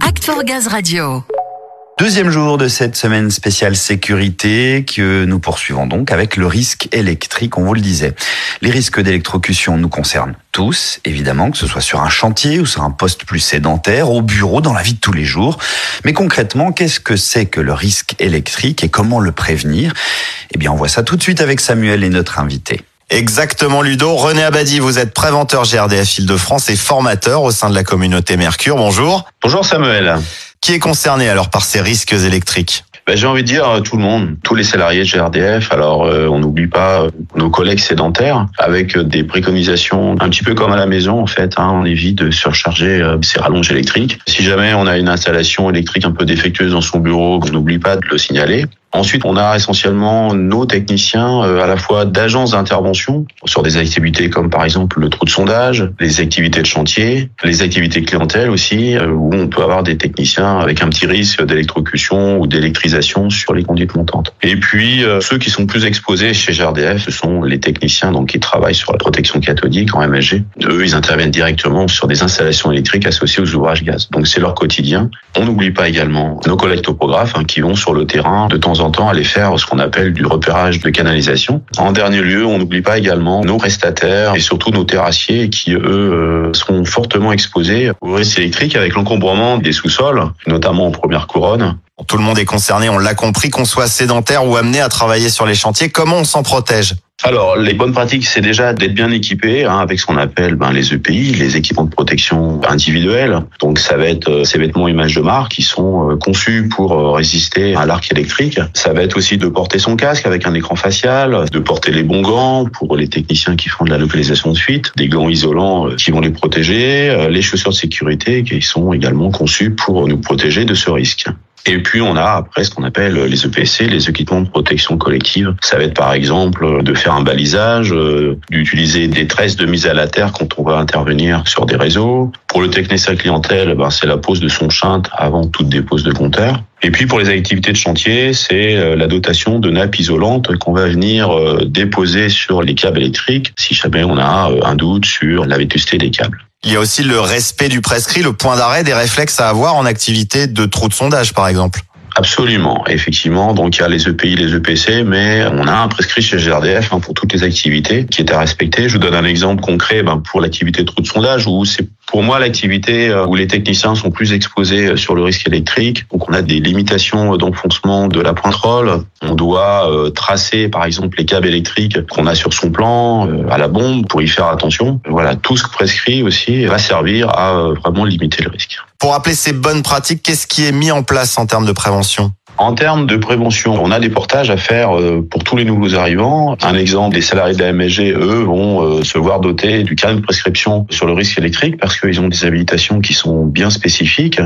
Act for Gaz Radio. Deuxième jour de cette semaine spéciale sécurité que nous poursuivons donc avec le risque électrique, on vous le disait. Les risques d'électrocution nous concernent tous, évidemment, que ce soit sur un chantier ou sur un poste plus sédentaire, au bureau, dans la vie de tous les jours. Mais concrètement, qu'est-ce que c'est que le risque électrique et comment le prévenir? Eh bien, on voit ça tout de suite avec Samuel et notre invité. Exactement Ludo. René Abadi, vous êtes préventeur GRDF Île-de-France et formateur au sein de la communauté Mercure. Bonjour. Bonjour Samuel. Qui est concerné alors par ces risques électriques? Ben, J'ai envie de dire tout le monde, tous les salariés de GRDF. Alors euh, on n'oublie pas euh, nos collègues sédentaires avec euh, des préconisations un petit peu comme à la maison en fait. Hein, on évite de surcharger ces rallonges électriques. Si jamais on a une installation électrique un peu défectueuse dans son bureau, on n'oublie pas de le signaler. Ensuite, on a essentiellement nos techniciens euh, à la fois d'agences d'intervention sur des activités comme par exemple le trou de sondage, les activités de chantier, les activités clientèle aussi, euh, où on peut avoir des techniciens avec un petit risque d'électrocution ou d'électrisation sur les conduites montantes. Et puis, euh, ceux qui sont plus exposés chez GRDF, ce sont les techniciens donc qui travaillent sur la protection cathodique en MSG. Eux, ils interviennent directement sur des installations électriques associées aux ouvrages gaz. Donc c'est leur quotidien. On n'oublie pas également nos collègues topographes hein, qui vont sur le terrain de temps en temps aller faire ce qu'on appelle du repérage de canalisation. En dernier lieu, on n'oublie pas également nos prestataires et surtout nos terrassiers qui, eux, euh, sont fortement exposés au risque électrique avec l'encombrement des sous-sols, notamment en première couronne. Tout le monde est concerné, on l'a compris, qu'on soit sédentaire ou amené à travailler sur les chantiers. Comment on s'en protège? Alors, les bonnes pratiques, c'est déjà d'être bien équipé hein, avec ce qu'on appelle ben, les EPI, les équipements de protection individuels. Donc, ça va être euh, ces vêtements images de marque qui sont euh, conçus pour euh, résister à l'arc électrique. Ça va être aussi de porter son casque avec un écran facial, de porter les bons gants pour les techniciens qui font de la localisation de fuite, des gants isolants qui vont les protéger, les chaussures de sécurité qui sont également conçues pour nous protéger de ce risque. Et puis on a après ce qu'on appelle les EPC, les équipements de protection collective. Ça va être par exemple de faire un balisage, euh, d'utiliser des tresses de mise à la terre quand on va intervenir sur des réseaux. Pour le technicien clientèle, ben, c'est la pose de son chinte avant toute dépose de compteur. Et puis pour les activités de chantier, c'est euh, la dotation de nappes isolantes qu'on va venir euh, déposer sur les câbles électriques si jamais on a un doute sur la vétusté des câbles. Il y a aussi le respect du prescrit, le point d'arrêt des réflexes à avoir en activité de trou de sondage, par exemple. Absolument, effectivement. Donc il y a les EPI, les EPC, mais on a un prescrit chez GRDF hein, pour toutes les activités qui est à respecter. Je vous donne un exemple concret ben, pour l'activité de trou de sondage où c'est pour moi l'activité euh, où les techniciens sont plus exposés euh, sur le risque électrique. Donc on a des limitations euh, d'enfoncement de la pointe roll. On doit tracer par exemple les câbles électriques qu'on a sur son plan à la bombe pour y faire attention. Voilà, tout ce prescrit aussi va servir à vraiment limiter le risque. Pour rappeler ces bonnes pratiques, qu'est-ce qui est mis en place en termes de prévention en termes de prévention, on a des portages à faire euh, pour tous les nouveaux arrivants. Un exemple, les salariés de la MSG, eux, vont euh, se voir dotés du carnet de prescription sur le risque électrique parce qu'ils ont des habilitations qui sont bien spécifiques.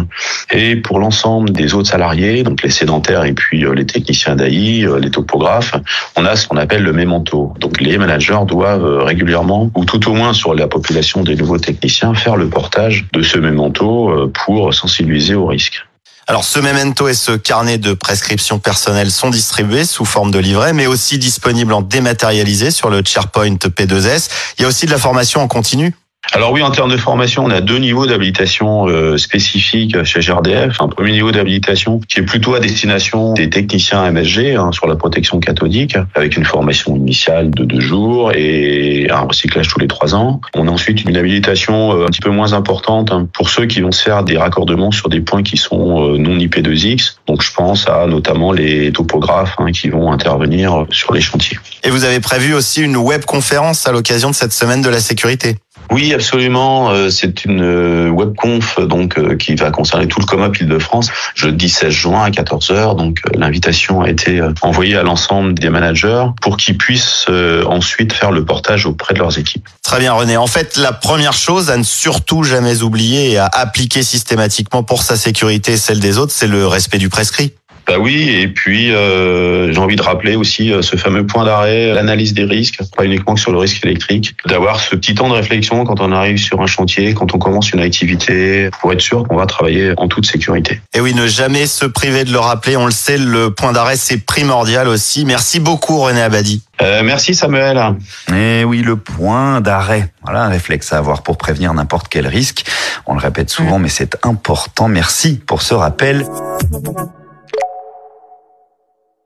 Et pour l'ensemble des autres salariés, donc les sédentaires et puis euh, les techniciens d'AI, les topographes, on a ce qu'on appelle le mémento. Donc les managers doivent régulièrement, ou tout au moins sur la population des nouveaux techniciens, faire le portage de ce mémento pour sensibiliser au risque. Alors ce memento et ce carnet de prescription personnelle sont distribués sous forme de livret, mais aussi disponibles en dématérialisé sur le SharePoint P2S. Il y a aussi de la formation en continu alors oui, en termes de formation, on a deux niveaux d'habilitation euh, spécifiques chez GRDF. Un premier niveau d'habilitation qui est plutôt à destination des techniciens MSG hein, sur la protection cathodique, avec une formation initiale de deux jours et un recyclage tous les trois ans. On a ensuite une habilitation euh, un petit peu moins importante hein, pour ceux qui vont se faire des raccordements sur des points qui sont euh, non IP2X. Donc je pense à notamment les topographes hein, qui vont intervenir sur les chantiers. Et vous avez prévu aussi une web conférence à l'occasion de cette semaine de la sécurité oui, absolument. Euh, c'est une euh, webconf donc euh, qui va concerner tout le COMOP Île-de-France jeudi 16 juin à 14h. Donc l'invitation a été envoyée à l'ensemble des managers pour qu'ils puissent ensuite faire le portage auprès de leurs équipes. Très bien René. En fait, la première chose à ne surtout jamais oublier et à appliquer systématiquement pour sa sécurité et celle des autres, c'est le respect du prescrit. Bah oui, et puis euh, j'ai envie de rappeler aussi euh, ce fameux point d'arrêt, l'analyse des risques, pas uniquement que sur le risque électrique, d'avoir ce petit temps de réflexion quand on arrive sur un chantier, quand on commence une activité, pour être sûr qu'on va travailler en toute sécurité. Et oui, ne jamais se priver de le rappeler, on le sait, le point d'arrêt c'est primordial aussi. Merci beaucoup René Abadi. Euh, merci Samuel. Et oui, le point d'arrêt. Voilà un réflexe à avoir pour prévenir n'importe quel risque. On le répète souvent, mais c'est important. Merci pour ce rappel.